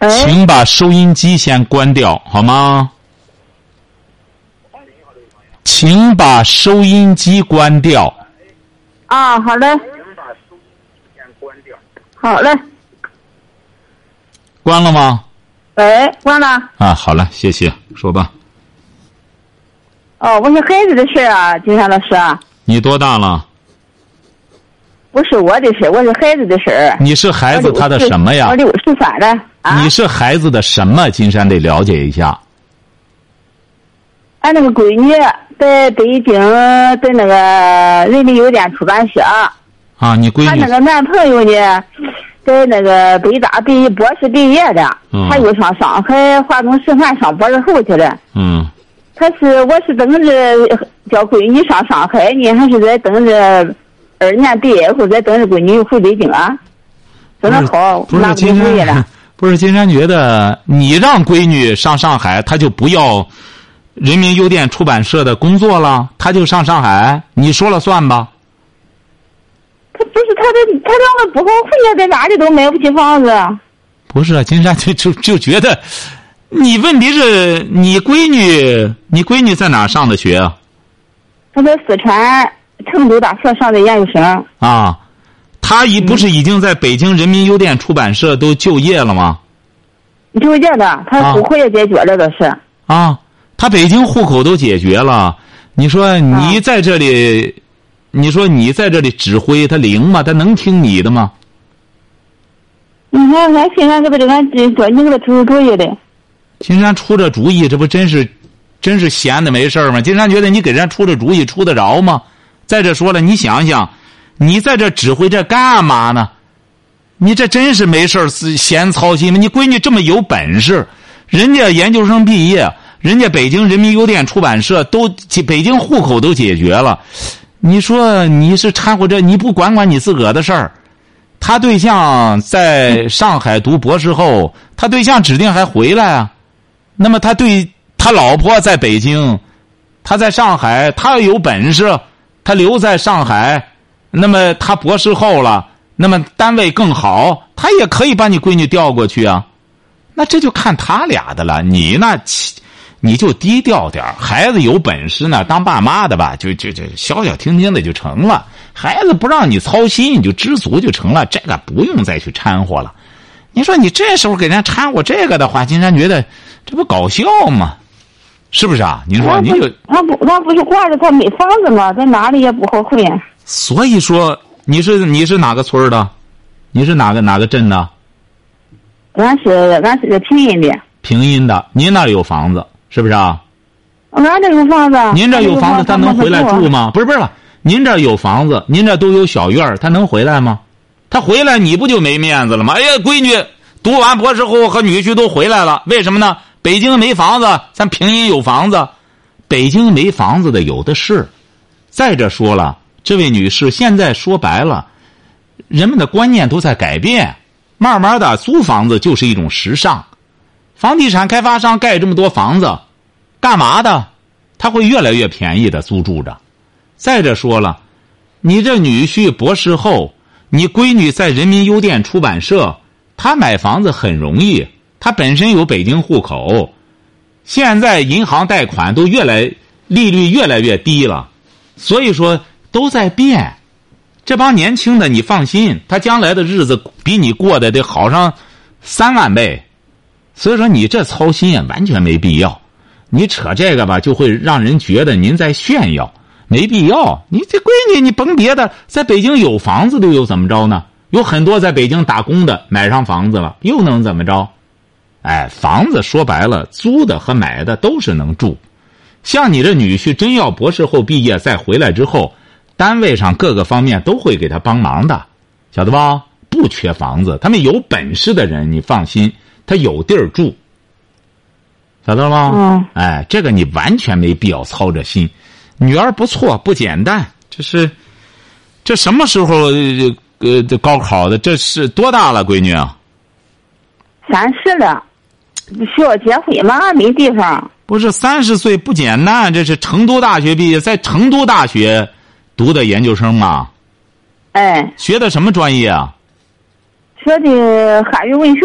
请把收音机先关掉好吗？请把收音机关掉。啊，好嘞。好嘞。关了吗？喂，关了。啊，好了，谢谢，说吧。哦，我是孩子的事啊，金山老师。你多大了？不是我的事我是孩子的事儿。你是孩子他的什么呀？我六十三了。啊。你是孩子的什么？金山得了解一下。俺那个闺女在北京，在那个人民邮电出版社。啊，你闺女。她那个男朋友呢，在那个北大毕博士毕业的，嗯他又上上海华东师范上博士后去了。嗯。他是，我是等着叫闺女上上海呢，还是在等着？二年毕业后再等着闺女回北京啊，真的好，不是金山，不是金山觉得你让闺女上上海，她就不要人民邮电出版社的工作了，她就上上海，你说了算吧？他不是他的，他两个不好混呀，在哪里都买不起房子。不是金山就就就觉得，你问题是你闺女，你闺女在哪上的学啊？她在四川。成都大学上的研究生啊，他已不是已经在北京人民邮电出版社都就业了吗？就业的，他户口也解决了，倒是啊，他北京户口都解决了。你说你在这里，你说你在这里指挥他灵吗？他能听你的吗？你看，俺现在给他这俺说你给他出出主意的。金山出这主意，这不真是，真是闲的没事吗？金山觉得你给人家出这主意出得着吗？再者说了，你想想，你在这指挥这干嘛呢？你这真是没事闲操心吗？你闺女这么有本事，人家研究生毕业，人家北京人民邮电出版社都北京户口都解决了，你说你是掺和这？你不管管你自个儿的事儿？他对象在上海读博士后，他对象指定还回来啊。那么他对他老婆在北京，他在上海，他要有本事。他留在上海，那么他博士后了，那么单位更好，他也可以把你闺女调过去啊。那这就看他俩的了。你那，你就低调点孩子有本事呢，当爸妈的吧，就就就消消停停的就成了。孩子不让你操心，你就知足就成了。这个不用再去掺和了。你说你这时候给人家掺和这个的话，金山觉得这不搞笑吗？是不是啊？您说，您就他不，他不是挂着他没房子吗？在哪里也不好混。所以说，你是你是哪个村的？你是哪个哪个镇的？俺是俺是个平阴的。平阴的，您那有房子是不是啊？俺这有房子。您这有房子，他能回来住吗？不是不是，您这有房子，您这都有小院儿，他能回来吗？他回来你不就没面子了吗？哎呀，闺女读完博士后和女婿都回来了，为什么呢？北京没房子，咱平阴有房子。北京没房子的有的是。再者说了，这位女士，现在说白了，人们的观念都在改变，慢慢的租房子就是一种时尚。房地产开发商盖这么多房子，干嘛的？他会越来越便宜的租住着。再者说了，你这女婿博士后，你闺女在人民邮电出版社，他买房子很容易。他本身有北京户口，现在银行贷款都越来利率越来越低了，所以说都在变。这帮年轻的，你放心，他将来的日子比你过得得好上三万倍。所以说你这操心也完全没必要。你扯这个吧，就会让人觉得您在炫耀，没必要。你这闺女，你甭别的，在北京有房子的又怎么着呢？有很多在北京打工的买上房子了，又能怎么着？哎，房子说白了，租的和买的都是能住。像你这女婿真要博士后毕业再回来之后，单位上各个方面都会给他帮忙的，晓得吧？不缺房子，他们有本事的人，你放心，他有地儿住，晓得了吗？嗯哎，这个你完全没必要操着心。女儿不错，不简单，这是这什么时候呃呃这高考的？这是多大了，闺女啊？三十了，需要结婚吗？没地方。不是三十岁不简单，这是成都大学毕业，在成都大学读的研究生啊？哎，学的什么专业啊？学的汉语文学。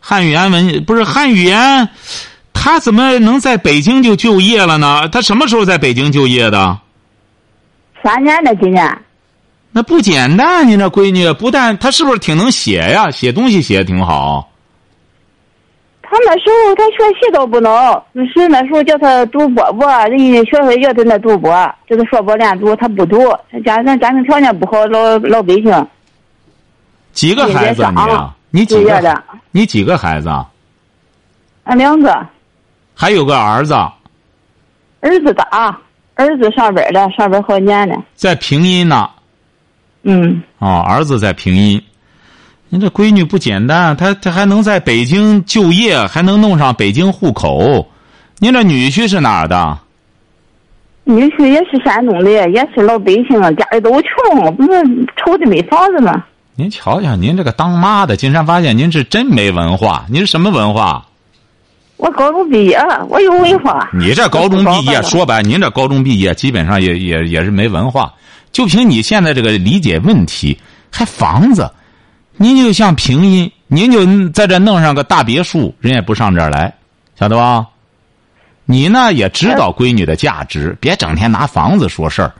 汉语言文不是汉语言，他怎么能在北京就就业了呢？他什么时候在北京就业的？三年了，今年。那不简单，你这闺女不但她是不是挺能写呀？写东西写的挺好。他那时候他学习倒不能，是那时候叫他读播播，人家学校要他那读播，叫他说播练读，他不读。他家咱家庭条件不好，老老百姓。几个孩子啊你啊？你几个的？你几个孩子啊？俺两个，还有个儿子儿子大，儿子上班了，上班好几年了。在平阴呢。嗯，哦，儿子在平阴。您这闺女不简单，她她还能在北京就业，还能弄上北京户口。您这女婿是哪儿的？女婿也是山东的，也是老百姓，家里都穷，不是愁的没房子吗？您瞧瞧，您这个当妈的，金山发现您是真没文化。您是什么文化？我高中毕业，我有文化。你这高中毕业，说白，您这高中毕业基本上也也也是没文化。就凭你现在这个理解问题，还房子，您就像平阴，您就在这弄上个大别墅，人也不上这儿来，晓得吧？你呢也知道闺女的价值，别整天拿房子说事儿。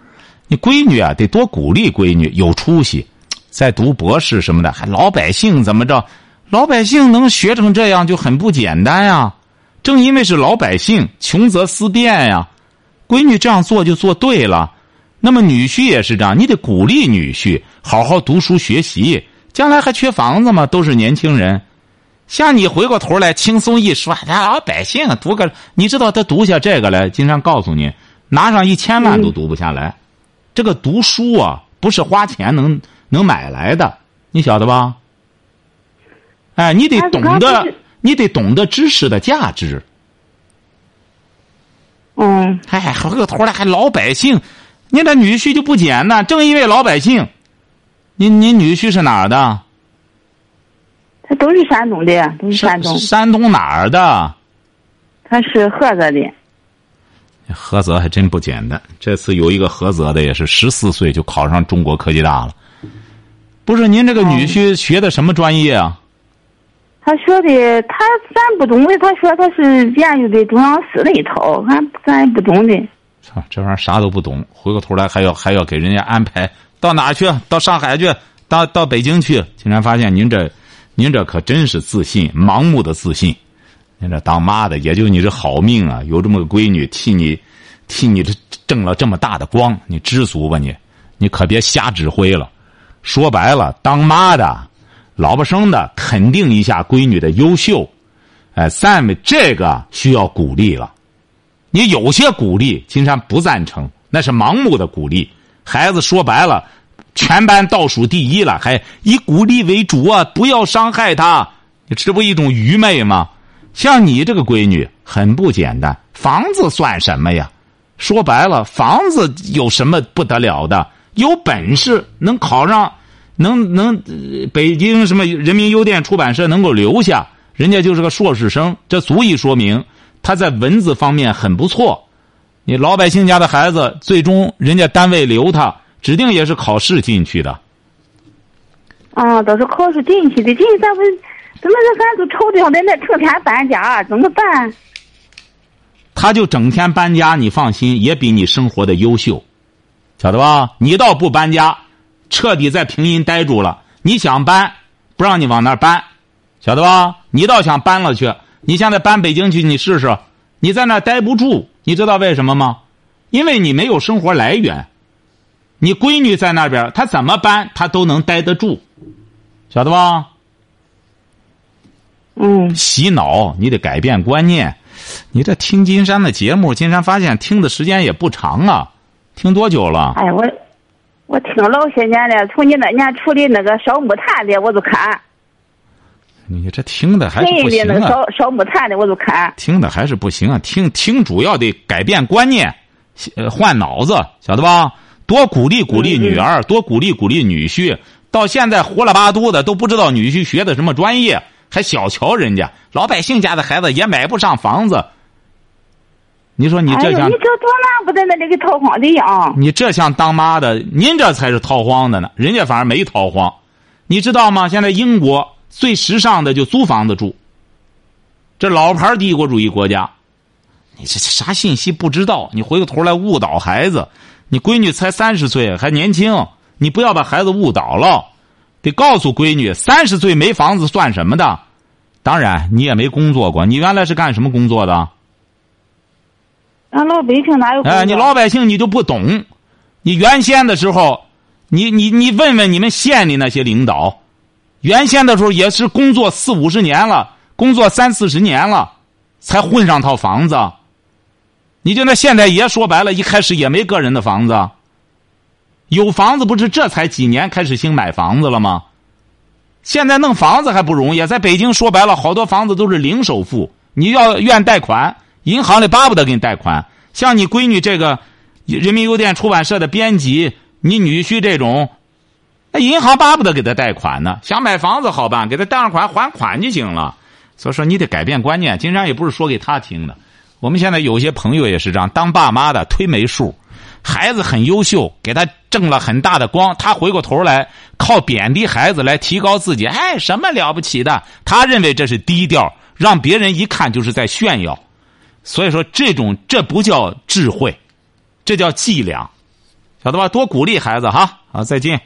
你闺女啊，得多鼓励闺女有出息，在读博士什么的，还老百姓怎么着？老百姓能学成这样就很不简单呀。正因为是老百姓，穷则思变呀。闺女这样做就做对了。那么女婿也是这样，你得鼓励女婿好好读书学习，将来还缺房子吗？都是年轻人。像你回过头来轻松一说，咱老百姓读个，你知道他读下这个来，经常告诉你，拿上一千万都读不下来。这个读书啊，不是花钱能能买来的，你晓得吧？哎，你得懂得，你得懂得知识的价值。嗯，哎，回过头来还老百姓，你那女婿就不简单。正因为老百姓，您您女婿是哪儿的？他都是山东的，都是山东。山东哪儿的？他是菏泽的。菏泽还真不简单。这次有一个菏泽的，也是十四岁就考上中国科技大了。不是您这个女婿学的什么专业啊？他学的，他咱不懂的，他说他是研究的中央司那一套，俺咱也不懂的。操，这玩意儿啥都不懂，回过头来还要还要给人家安排到哪去？到上海去？到到北京去？竟然发现您这，您这可真是自信，盲目的自信。您这当妈的，也就你这好命啊，有这么个闺女替你，替你这挣了这么大的光，你知足吧你？你可别瞎指挥了。说白了，当妈的。老婆生的肯定一下闺女的优秀，哎，咱们这个需要鼓励了。你有些鼓励，金山不赞成，那是盲目的鼓励。孩子说白了，全班倒数第一了，还以鼓励为主啊！不要伤害他，这不一种愚昧吗？像你这个闺女很不简单，房子算什么呀？说白了，房子有什么不得了的？有本事能考上。能能，北京什么人民邮电出版社能够留下，人家就是个硕士生，这足以说明他在文字方面很不错。你老百姓家的孩子，最终人家单位留他，指定也是考试进去的。啊，都是考试进去的，进去咱不怎么着，咱都愁的在那成天搬家，怎么办？他就整天搬家，你放心，也比你生活的优秀，晓得吧？你倒不搬家。彻底在平阴待住了，你想搬，不让你往那儿搬，晓得吧？你倒想搬了去，你现在搬北京去，你试试，你在那儿待不住，你知道为什么吗？因为你没有生活来源。你闺女在那边，她怎么搬，她都能待得住，晓得吧？嗯。洗脑，你得改变观念。你这听金山的节目，金山发现听的时间也不长啊，听多久了？哎，我。我听老些年了，从你那年处理那个烧木炭的，我就看。你这听的还是不行那个啊！烧烧木炭的我都看。听的还是不行啊！听听主要得改变观念，呃，换脑子，晓得吧？多鼓励鼓励女儿，多鼓励鼓励女婿。到现在活了八嘟的都不知道女婿学的什么专业，还小瞧人家老百姓家的孩子也买不上房子。你说你这像、哎、你这多难不在那里给逃荒的样？你这像当妈的，您这才是逃荒的呢，人家反而没逃荒。你知道吗？现在英国最时尚的就租房子住。这老牌帝国主义国家，你这啥信息不知道？你回过头来误导孩子。你闺女才三十岁，还年轻，你不要把孩子误导了。得告诉闺女，三十岁没房子算什么的？当然，你也没工作过，你原来是干什么工作的？俺老百姓哪有？哎，你老百姓你就不懂。你原先的时候，你你你问问你们县里那些领导，原先的时候也是工作四五十年了，工作三四十年了，才混上套房子。你就那现在也说白了，一开始也没个人的房子。有房子不是这才几年开始兴买房子了吗？现在弄房子还不容易，在北京说白了，好多房子都是零首付，你要愿贷款，银行里巴不得给你贷款。像你闺女这个，人民邮电出版社的编辑，你女婿这种，那银行巴不得给他贷款呢。想买房子好办，给他贷上款还款就行了。所以说你得改变观念。金山也不是说给他听的。我们现在有些朋友也是这样，当爸妈的忒没数，孩子很优秀，给他挣了很大的光，他回过头来靠贬低孩子来提高自己，哎，什么了不起的？他认为这是低调，让别人一看就是在炫耀。所以说，这种这不叫智慧，这叫伎俩，晓得吧？多鼓励孩子哈。好，再见。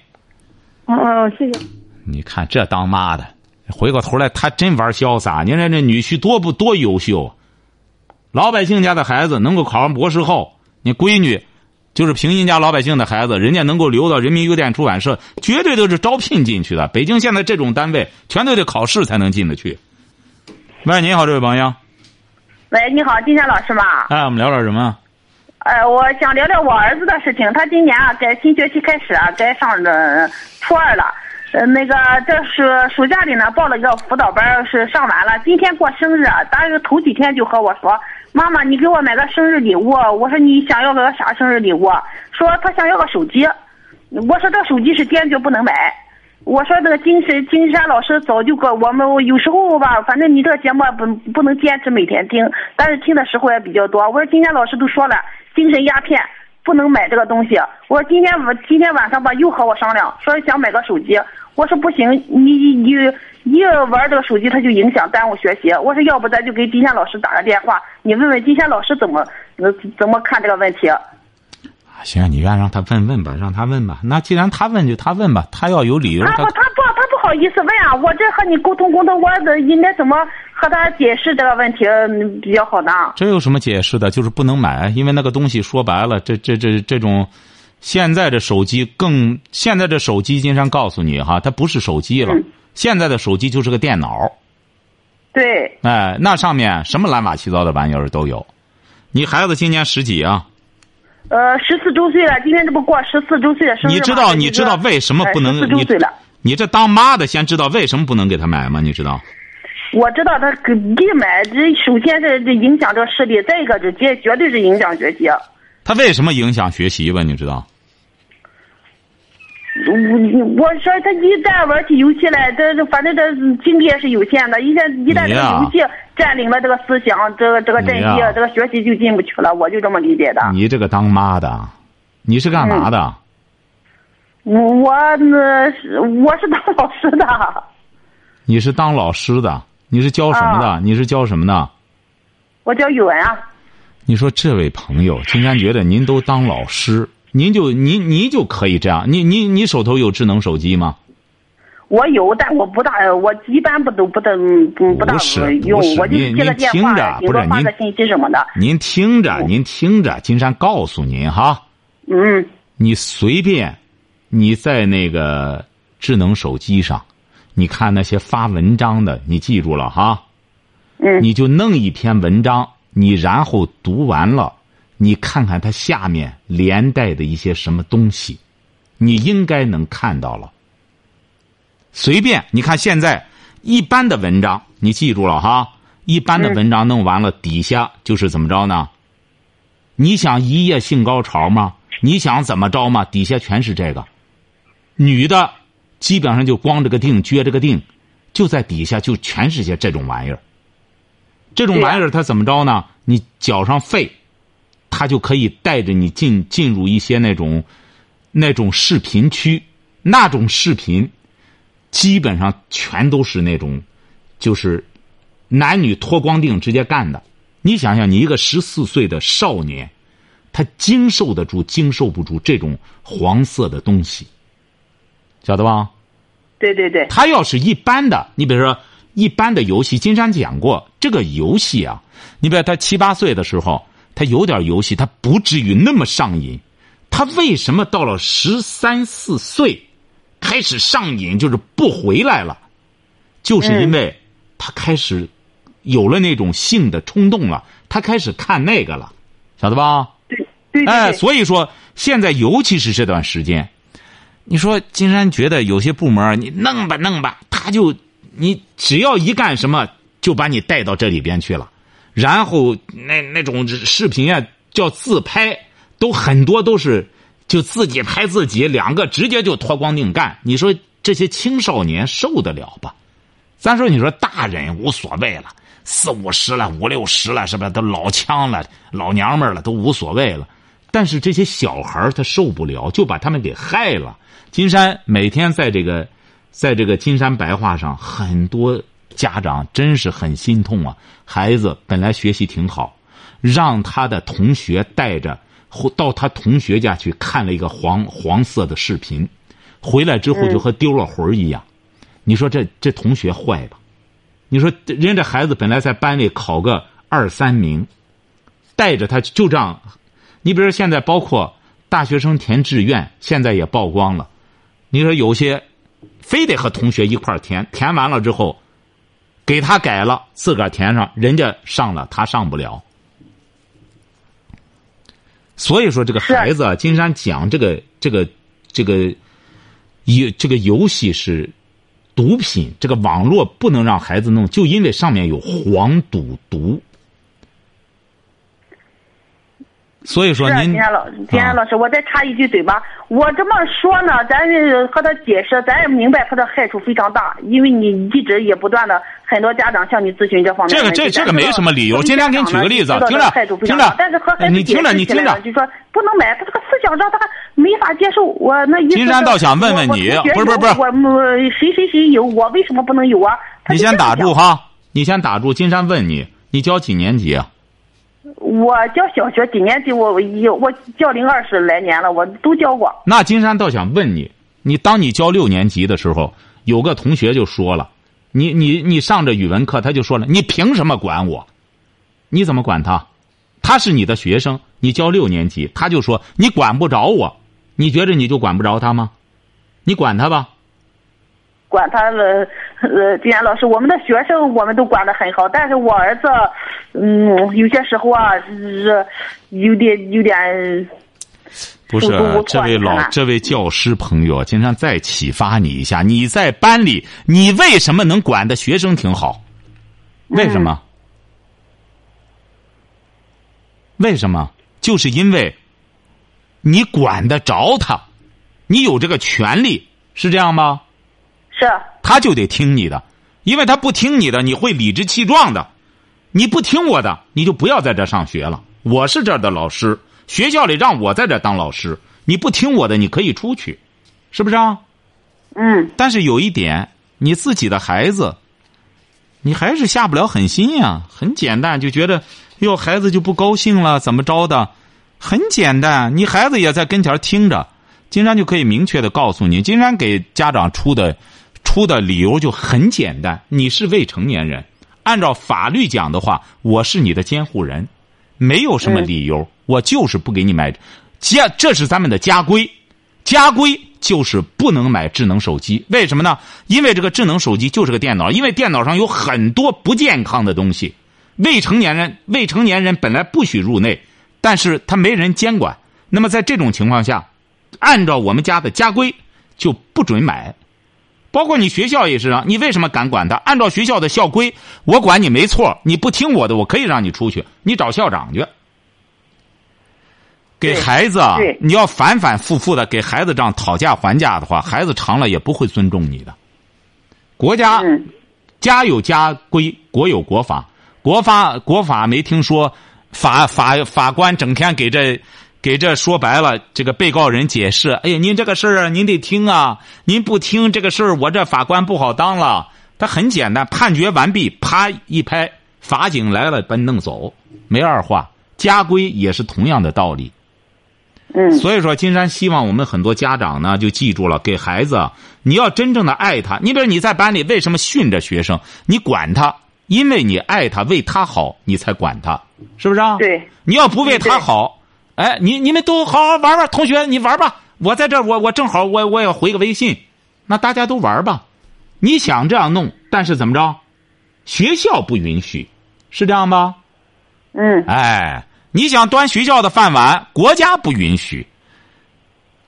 哦哦，谢谢。你看这当妈的，回过头来他真玩潇洒。您看这女婿多不多优秀？老百姓家的孩子能够考上博士后，你闺女就是平民家老百姓的孩子，人家能够留到人民邮电出版社，绝对都是招聘进去的。北京现在这种单位，全都得考试才能进得去。喂，你好，这位朋友。喂，你好，金山老师吗？哎，我们聊点什么？呃，我想聊聊我儿子的事情。他今年啊，该新学期开始啊，该上的初二了。呃，那个这是暑假里呢，报了一个辅导班，是上完了。今天过生日，当时头几天就和我说：“妈妈，你给我买个生日礼物。”我说：“你想要个啥生日礼物？”说他想要个手机。我说：“这手机是坚决不能买。”我说：“这个金山金山老师早就跟我们，有时候吧，反正你这个节目不不能坚持每天听，但是听的时候也比较多。我说金山老师都说了，精神鸦片不能买这个东西。我说今天我今天晚上吧，又和我商量，说想买个手机。我说不行，你你一玩这个手机，他就影响耽误学习。我说要不咱就给金山老师打个电话，你问问金山老师怎么怎么看这个问题。行，你愿让他问问吧，让他问吧。那既然他问，就他问吧。他要有理由，他不，他不，他不好意思问啊。我这和你沟通沟通，我这应该怎么和他解释这个问题比较好呢？这有什么解释的？就是不能买，因为那个东西说白了，这这这这种，现在的手机更，现在这手机，经常告诉你哈，它不是手机了，嗯、现在的手机就是个电脑。对。哎，那上面什么乱七八糟的玩意儿都有。你孩子今年十几啊？呃，十四周岁了，今天这不过十四周岁的生日你知道你知道为什么不能？你这当妈的先知道为什么不能给他买吗？你知道？我知道他给买，这首先是这影响这视力，再一个这绝绝对是影响学习。他为什么影响学习吧？你知道？我我说他一旦玩起游戏来，这这反正这精力也是有限的，一旦一旦这个游戏占领了这个思想，这个这个阵地，这个学习就进不去了。我就这么理解的。你这个当妈的，你是干嘛的？嗯、我那是我是当老师的。你是当老师的？你是教什么的？啊、你是教什么的？我教语文啊。你说这位朋友，金山觉得您都当老师。您就您您就可以这样，你你你手头有智能手机吗？我有，但我不大，我一般不都不登不不大用，我就接个电话，顶多发个信息什么的。您听着，您听着，金山告诉您哈，嗯，你随便你在那个智能手机上，你看那些发文章的，你记住了哈，嗯，你就弄一篇文章，你然后读完了。你看看它下面连带的一些什么东西，你应该能看到了。随便你看，现在一般的文章你记住了哈，一般的文章弄完了，底下就是怎么着呢？你想一夜性高潮吗？你想怎么着吗？底下全是这个，女的基本上就光着个腚撅着个腚，就在底下就全是些这种玩意儿。这种玩意儿它怎么着呢？你缴上费，它就可以带着你进进入一些那种那种视频区，那种视频基本上全都是那种就是男女脱光腚直接干的。你想想，你一个十四岁的少年，他经受得住，经受不住这种黄色的东西，晓得吧？对对对，他要是一般的，你比如说一般的游戏，金山讲过，这个游戏啊，你比如他七八岁的时候，他有点游戏，他不至于那么上瘾。他为什么到了十三四岁开始上瘾，就是不回来了，就是因为他开始。有了那种性的冲动了，他开始看那个了，晓得吧？对对。哎，所以说现在尤其是这段时间，你说金山觉得有些部门你弄吧弄吧，他就你只要一干什么，就把你带到这里边去了，然后那那种视频啊叫自拍，都很多都是就自己拍自己，两个直接就脱光腚干，你说这些青少年受得了吧？咱说你说大人无所谓了。四五十了，五六十了，是不是都老枪了、老娘们了，都无所谓了。但是这些小孩他受不了，就把他们给害了。金山每天在这个，在这个金山白话上，很多家长真是很心痛啊。孩子本来学习挺好，让他的同学带着到他同学家去看了一个黄黄色的视频，回来之后就和丢了魂一样。你说这这同学坏吧？你说人这孩子本来在班里考个二三名，带着他就这样。你比如说现在包括大学生填志愿，现在也曝光了。你说有些非得和同学一块填，填完了之后给他改了，自个儿填上，人家上了，他上不了。所以说这个孩子，金山讲这个这个这个游这个游戏是。毒品，这个网络不能让孩子弄，就因为上面有黄赌毒。所以说，您金山老金山老师，我再插一句嘴吧。我这么说呢，咱和他解释，咱也明白他的害处非常大，因为你一直也不断的很多家长向你咨询这方面。这个这这个没什么理由。今天给你举个例子，听着听着，但是和孩子你听着你听着，就说不能买，他这个思想上他没法接受。我那金山倒想问问你，不是不是不是，我谁谁谁有，我为什么不能有啊？你先打住哈，你先打住。金山问你，你教几年级啊？我教小学几年级？我一我教龄二十来年了，我都教过。那金山倒想问你，你当你教六年级的时候，有个同学就说了，你你你上着语文课，他就说了，你凭什么管我？你怎么管他？他是你的学生，你教六年级，他就说你管不着我，你觉着你就管不着他吗？你管他吧。管他了，呃，金岩老师，我们的学生我们都管得很好，但是我儿子，嗯，有些时候啊，是有点有点。不是，这位老这位教师朋友，经常再启发你一下，你在班里，你为什么能管的学生挺好？为什么？为什么？就是因为，你管得着他，你有这个权利，是这样吗？是，他就得听你的，因为他不听你的，你会理直气壮的。你不听我的，你就不要在这上学了。我是这儿的老师，学校里让我在这当老师。你不听我的，你可以出去，是不是啊？嗯。但是有一点，你自己的孩子，你还是下不了狠心呀。很简单，就觉得哟，孩子就不高兴了，怎么着的？很简单，你孩子也在跟前听着。金山就可以明确的告诉你，金山给家长出的出的理由就很简单：你是未成年人，按照法律讲的话，我是你的监护人，没有什么理由，我就是不给你买。家这是咱们的家规，家规就是不能买智能手机。为什么呢？因为这个智能手机就是个电脑，因为电脑上有很多不健康的东西。未成年人，未成年人本来不许入内，但是他没人监管。那么在这种情况下。按照我们家的家规，就不准买，包括你学校也是啊，你为什么敢管他？按照学校的校规，我管你没错，你不听我的，我可以让你出去，你找校长去。给孩子啊，你要反反复复的给孩子这样讨价还价的话，孩子长了也不会尊重你的。国家家有家规，国有国法，国法国法没听说，法法法官整天给这给这说白了，这个被告人解释，哎呀，您这个事儿啊您得听啊，您不听这个事儿，我这法官不好当了。他很简单，判决完毕，啪一拍，法警来了，把你弄走，没二话。家规也是同样的道理。嗯，所以说，金山希望我们很多家长呢，就记住了，给孩子，你要真正的爱他。你比如你在班里为什么训着学生？你管他，因为你爱他，为他好，你才管他，是不是啊？对。你要不为他好，哎，你你们都好好玩玩，同学你玩吧，我在这儿，我我正好我我也回个微信，那大家都玩吧。你想这样弄，但是怎么着？学校不允许，是这样吧？嗯。哎。你想端学校的饭碗，国家不允许。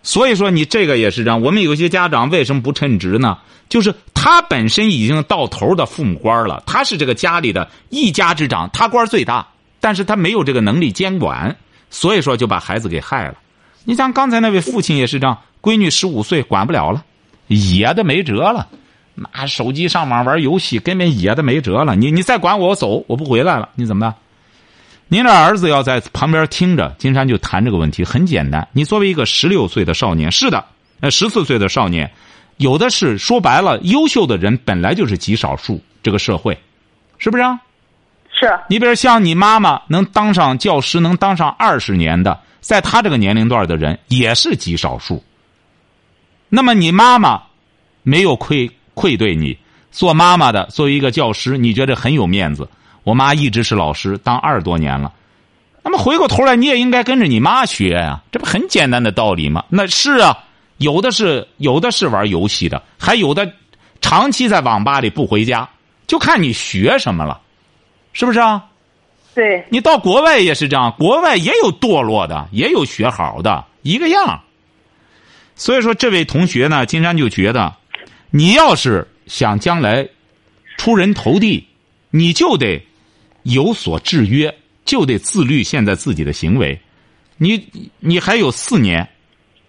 所以说，你这个也是这样。我们有些家长为什么不称职呢？就是他本身已经到头的父母官了，他是这个家里的一家之长，他官最大，但是他没有这个能力监管，所以说就把孩子给害了。你像刚才那位父亲也是这样，闺女十五岁，管不了了，野的没辙了，拿手机上网玩游戏，根本野的没辙了。你你再管我，我走，我不回来了，你怎么的？您的儿子要在旁边听着，金山就谈这个问题。很简单，你作为一个十六岁的少年，是的，呃，十四岁的少年，有的是说白了，优秀的人本来就是极少数，这个社会，是不是？啊？是。你比如像你妈妈能当上教师，能当上二十年的，在她这个年龄段的人也是极少数。那么你妈妈没有愧愧对你，做妈妈的作为一个教师，你觉得很有面子。我妈一直是老师，当二十多年了。那么回过头来，你也应该跟着你妈学呀，这不很简单的道理吗？那是啊，有的是有的是玩游戏的，还有的长期在网吧里不回家，就看你学什么了，是不是啊？对。你到国外也是这样，国外也有堕落的，也有学好的，一个样。所以说，这位同学呢，金山就觉得，你要是想将来出人头地，你就得。有所制约，就得自律。现在自己的行为，你你还有四年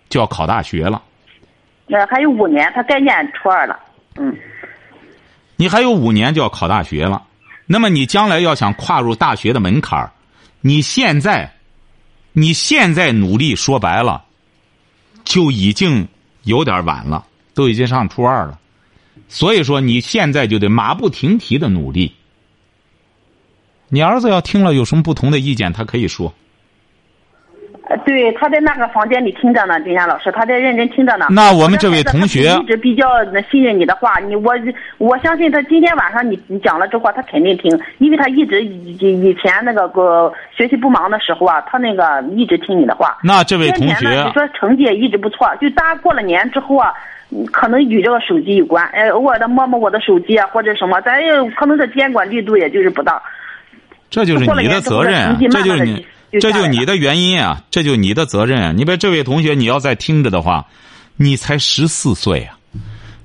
就要考大学了。那还有五年，他该念初二了。嗯。你还有五年就要考大学了，那么你将来要想跨入大学的门槛，你现在你现在努力，说白了就已经有点晚了，都已经上初二了。所以说，你现在就得马不停蹄的努力。你儿子要听了有什么不同的意见，他可以说。呃，对，他在那个房间里听着呢，金山老师，他在认真听着呢。那我们这位同学一直比较信任你的话，你我我相信他今天晚上你你讲了之后，他肯定听，因为他一直以以前那个个学习不忙的时候啊，他那个一直听你的话。那这位同学，你说成绩也一直不错，就大过了年之后啊，可能与这个手机有关，哎，偶尔的摸摸我的手机啊，或者什么，咱也可能这监管力度也就是不大。这就是你的责任啊！这就是你，这就你的原因啊！这就你的责任啊！你别这位同学，你要再听着的话，你才十四岁啊！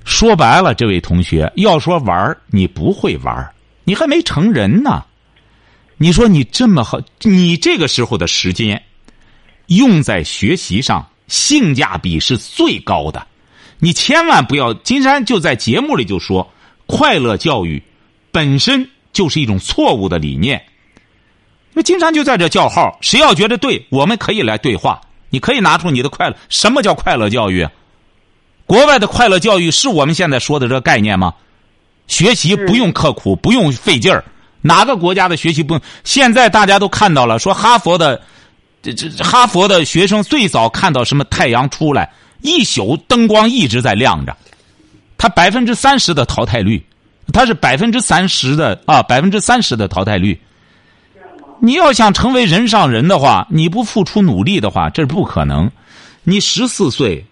说白了，这位同学要说玩你不会玩你还没成人呢。你说你这么好，你这个时候的时间用在学习上，性价比是最高的。你千万不要，金山就在节目里就说，快乐教育本身就是一种错误的理念。那经常就在这叫号，谁要觉得对，我们可以来对话。你可以拿出你的快乐。什么叫快乐教育？国外的快乐教育是我们现在说的这个概念吗？学习不用刻苦，不用费劲儿。哪个国家的学习不？现在大家都看到了，说哈佛的这这哈佛的学生最早看到什么太阳出来，一宿灯光一直在亮着，他百分之三十的淘汰率，他是百分之三十的啊，百分之三十的淘汰率。你要想成为人上人的话，你不付出努力的话，这是不可能。你十四岁，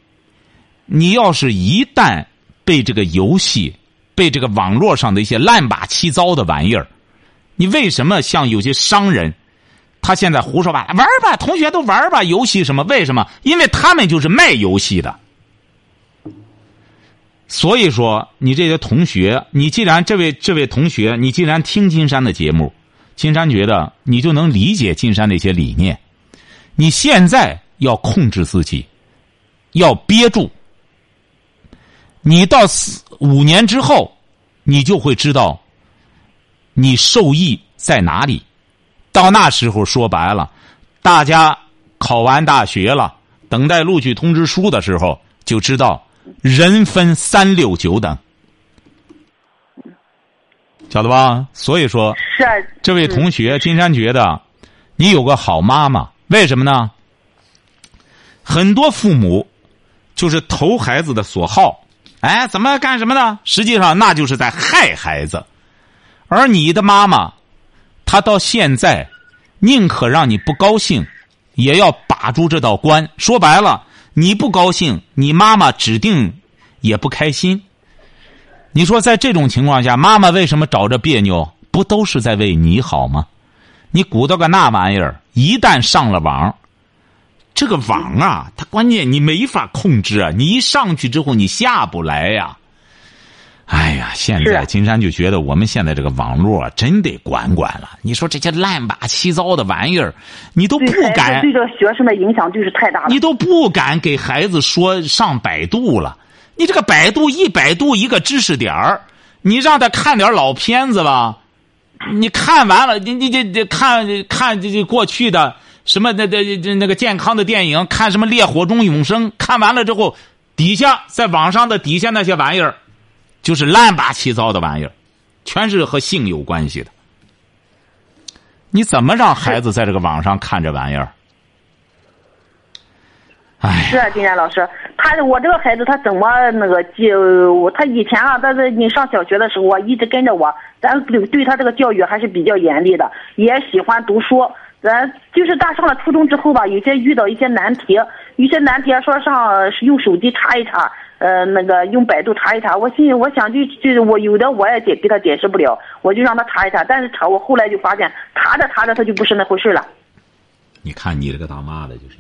你要是一旦被这个游戏、被这个网络上的一些乱八七糟的玩意儿，你为什么像有些商人，他现在胡说八道玩吧，同学都玩吧，游戏什么？为什么？因为他们就是卖游戏的。所以说，你这些同学，你既然这位这位同学，你既然听金山的节目，金山觉得你就能理解金山那些理念。你现在要控制自己，要憋住。你到四五年之后，你就会知道你受益在哪里。到那时候，说白了，大家考完大学了，等待录取通知书的时候，就知道人分三六九等，晓得吧？所以说，是啊这位同学，金山觉得你有个好妈妈，为什么呢？很多父母就是投孩子的所好，哎，怎么干什么呢？实际上那就是在害孩子。而你的妈妈，她到现在宁可让你不高兴，也要把住这道关。说白了，你不高兴，你妈妈指定也不开心。你说在这种情况下，妈妈为什么找着别扭？不都是在为你好吗？你鼓捣个那玩意儿，一旦上了网，这个网啊，它关键你没法控制啊！你一上去之后，你下不来呀。哎呀，现在金山就觉得我们现在这个网络啊真得管管了。你说这些乱八七糟的玩意儿，你都不敢，对这个学生的影响就是太大了。你都不敢给孩子说上百度了。你这个百度一百度一个知识点儿，你让他看点老片子吧，你看完了，你你这这看看这这过去的什么那那那那个健康的电影，看什么《烈火中永生》，看完了之后，底下在网上的底下那些玩意儿，就是乱八七糟的玩意儿，全是和性有关系的。你怎么让孩子在这个网上看这玩意儿？哎是啊，金山老师，他我这个孩子他怎么那个记？我他以前啊，他在你上小学的时候啊，一直跟着我，咱对对他这个教育还是比较严厉的，也喜欢读书。咱就是大上了初中之后吧，有些遇到一些难题，有些难题说上用手机查一查，呃，那个用百度查一查。我心里我想就就是我有的我也解给他解释不了，我就让他查一查。但是查我后来就发现，查着查着他就不是那回事了。你看你这个当妈的，就是，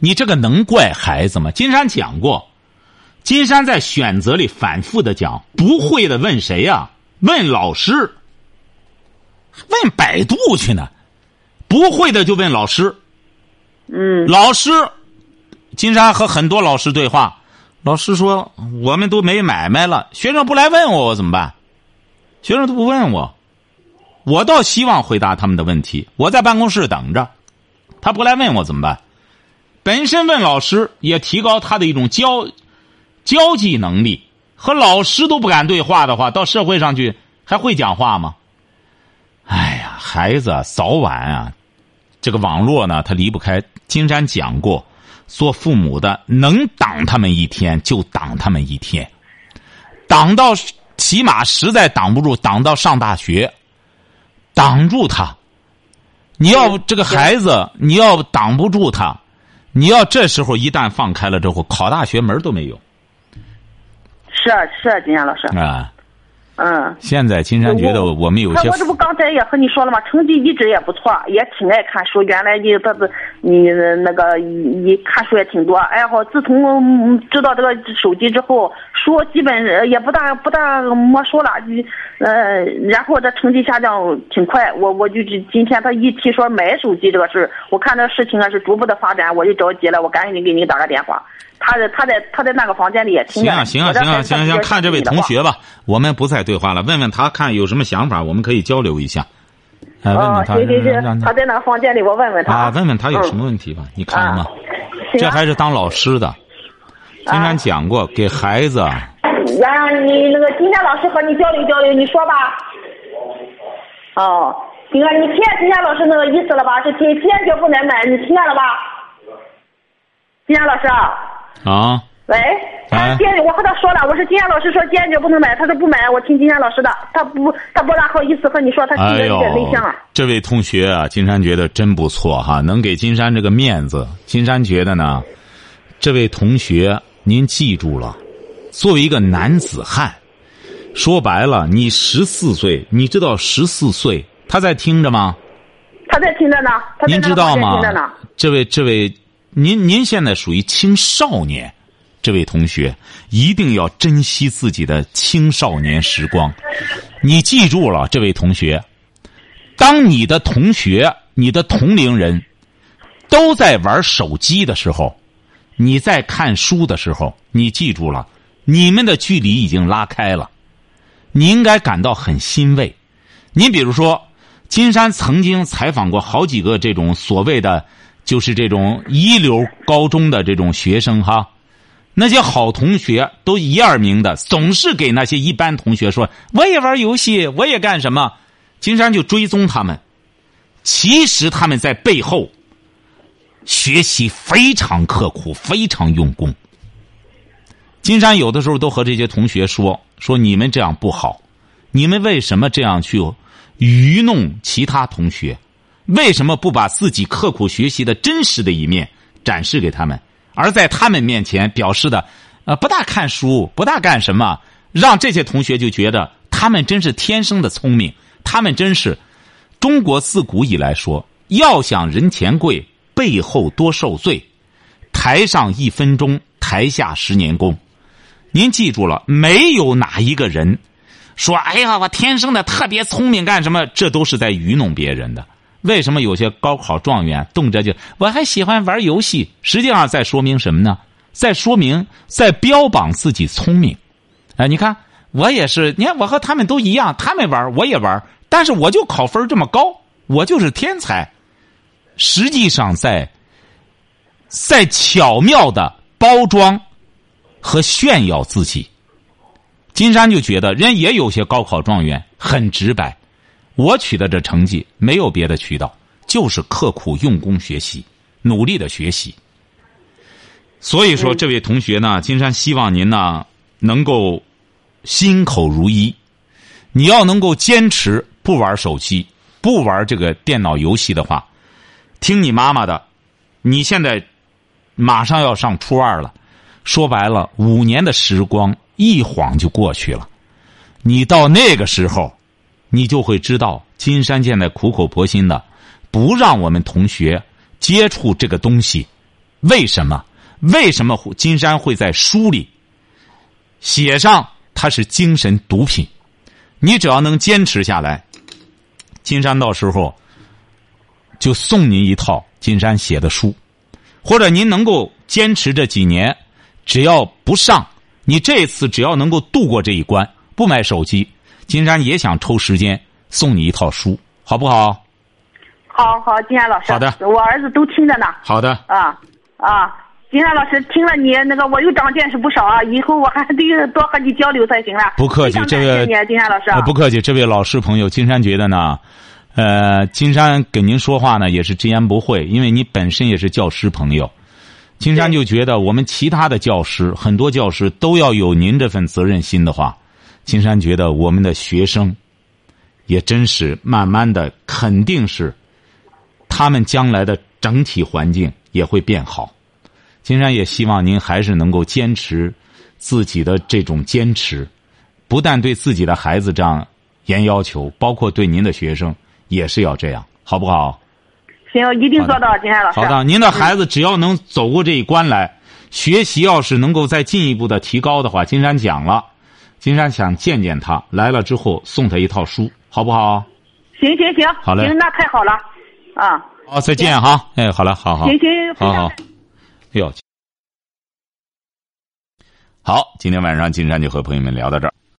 你这个能怪孩子吗？金山讲过，金山在选择里反复的讲，不会的问谁呀、问老师，问百度去呢，不会的就问老师。嗯，老师，金山和很多老师对话，老师说我们都没买卖了，学生不来问我，我怎么办？学生都不问我，我倒希望回答他们的问题。我在办公室等着，他不来问我怎么办？本身问老师也提高他的一种交交际能力。和老师都不敢对话的话，到社会上去还会讲话吗？哎呀，孩子早晚啊，这个网络呢，它离不开。金山讲过，做父母的能挡他们一天就挡他们一天，挡到起码实在挡不住，挡到上大学，挡住他。你要这个孩子，你要挡不住他，你要这时候一旦放开了之后，考大学门都没有是啊是啊，金阳老师，啊！嗯。现在金山觉得我们有些他我这不刚才也和你说了吗？成绩一直也不错，也挺爱看书。原来你他是你那个你看书也挺多，爱好。自从嗯知道这个手机之后，书基本呃也不大不大没收了。呃，然后这成绩下降挺快。我我就今天他一提说买手机这个事儿，我看这事情啊是逐步的发展，我就着急了，我赶紧给你打个电话。他在他在他在那个房间里也听见。行啊，行啊，行啊，行啊，行！看这位同学吧，我们不再对话了，问问他看有什么想法，我们可以交流一下。哎，问哦问，他，行行让行，他在那个房间里，我问问他啊，问问他有什么。问题吧？你看了吗？行啊这还是当老师的。金山讲过，给孩子啊后你那个金山老师和你交流交流，你说吧。哦，金山，你听见金山老师那个意思了吧？是坚坚决不能买，你听见了吧？金山老师，啊，喂，哎他坚决，我和他说了，我说金山老师说坚决不能买，他说不买，我听金山老师的，他不，他不大好意思和你说，他性格哎呦有点内向啊。，这位同学啊，金山觉得真不错哈，能给金山这个面子。金山觉得呢，这位同学您记住了，作为一个男子汉，说白了，你十四岁，你知道十四岁他在听着吗？他在听着呢，他在听着呢。？这位这位，您您现在属于青少年，这位同学一定要珍惜自己的青少年时光。你记住了，这位同学，当你的同学、你的同龄人都在玩手机的时候，你在看书的时候，你记住了，你们的距离已经拉开了。你应该感到很欣慰。你比如说，金山曾经采访过好几个这种所谓的，就是这种一流高中的这种学生哈，那些好同学都一二名的，总是给那些一般同学说：“我也玩游戏，我也干什么。”金山就追踪他们，其实他们在背后学习非常刻苦，非常用功。金山有的时候都和这些同学说：“说你们这样不好，你们为什么这样去愚弄其他同学？为什么不把自己刻苦学习的真实的一面展示给他们？而在他们面前表示的，呃，不大看书，不大干什么，让这些同学就觉得他们真是天生的聪明，他们真是中国自古以来说，要想人前贵，背后多受罪，台上一分钟，台下十年功。”您记住了，没有哪一个人说：“哎呀，我天生的特别聪明，干什么？”这都是在愚弄别人的。为什么有些高考状元动辄就我还喜欢玩游戏？实际上在说明什么呢？在说明，在标榜自己聪明。哎，你看我也是，你看我和他们都一样，他们玩我也玩，但是我就考分这么高，我就是天才。实际上在在巧妙的包装。和炫耀自己，金山就觉得人也有些高考状元很直白，我取得这成绩没有别的渠道，就是刻苦用功学习，努力的学习。所以说，这位同学呢，金山希望您呢能够心口如一，你要能够坚持不玩手机，不玩这个电脑游戏的话，听你妈妈的，你现在马上要上初二了。说白了，五年的时光一晃就过去了。你到那个时候，你就会知道，金山现在苦口婆心的不让我们同学接触这个东西。为什么？为什么金山会在书里写上它是精神毒品？你只要能坚持下来，金山到时候就送您一套金山写的书，或者您能够坚持这几年。只要不上，你这次只要能够度过这一关，不买手机，金山也想抽时间送你一套书，好不好？好好，金山老师。好的，我儿子都听着呢。好的。啊啊，金山老师听了你那个，我又长见识不少啊！以后我还得多和你交流才行了。不客气，这位金山老师。不客气，这位老师朋友，金山觉得呢，呃，金山跟您说话呢也是直言不讳，因为你本身也是教师朋友。金山就觉得，我们其他的教师，很多教师都要有您这份责任心的话，金山觉得我们的学生，也真是慢慢的，肯定是，他们将来的整体环境也会变好。金山也希望您还是能够坚持自己的这种坚持，不但对自己的孩子这样严要求，包括对您的学生也是要这样，好不好？行，一定做到，金山老师。好的，您的孩子只要能走过这一关来，学习要是能够再进一步的提高的话，金山讲了，金山想见见他，来了之后送他一套书，好不好？行行行，好嘞，行，那太好了，啊。好，再见哈，哎，好了，好好。行行，好好。哎呦，好，今天晚上金山就和朋友们聊到这儿。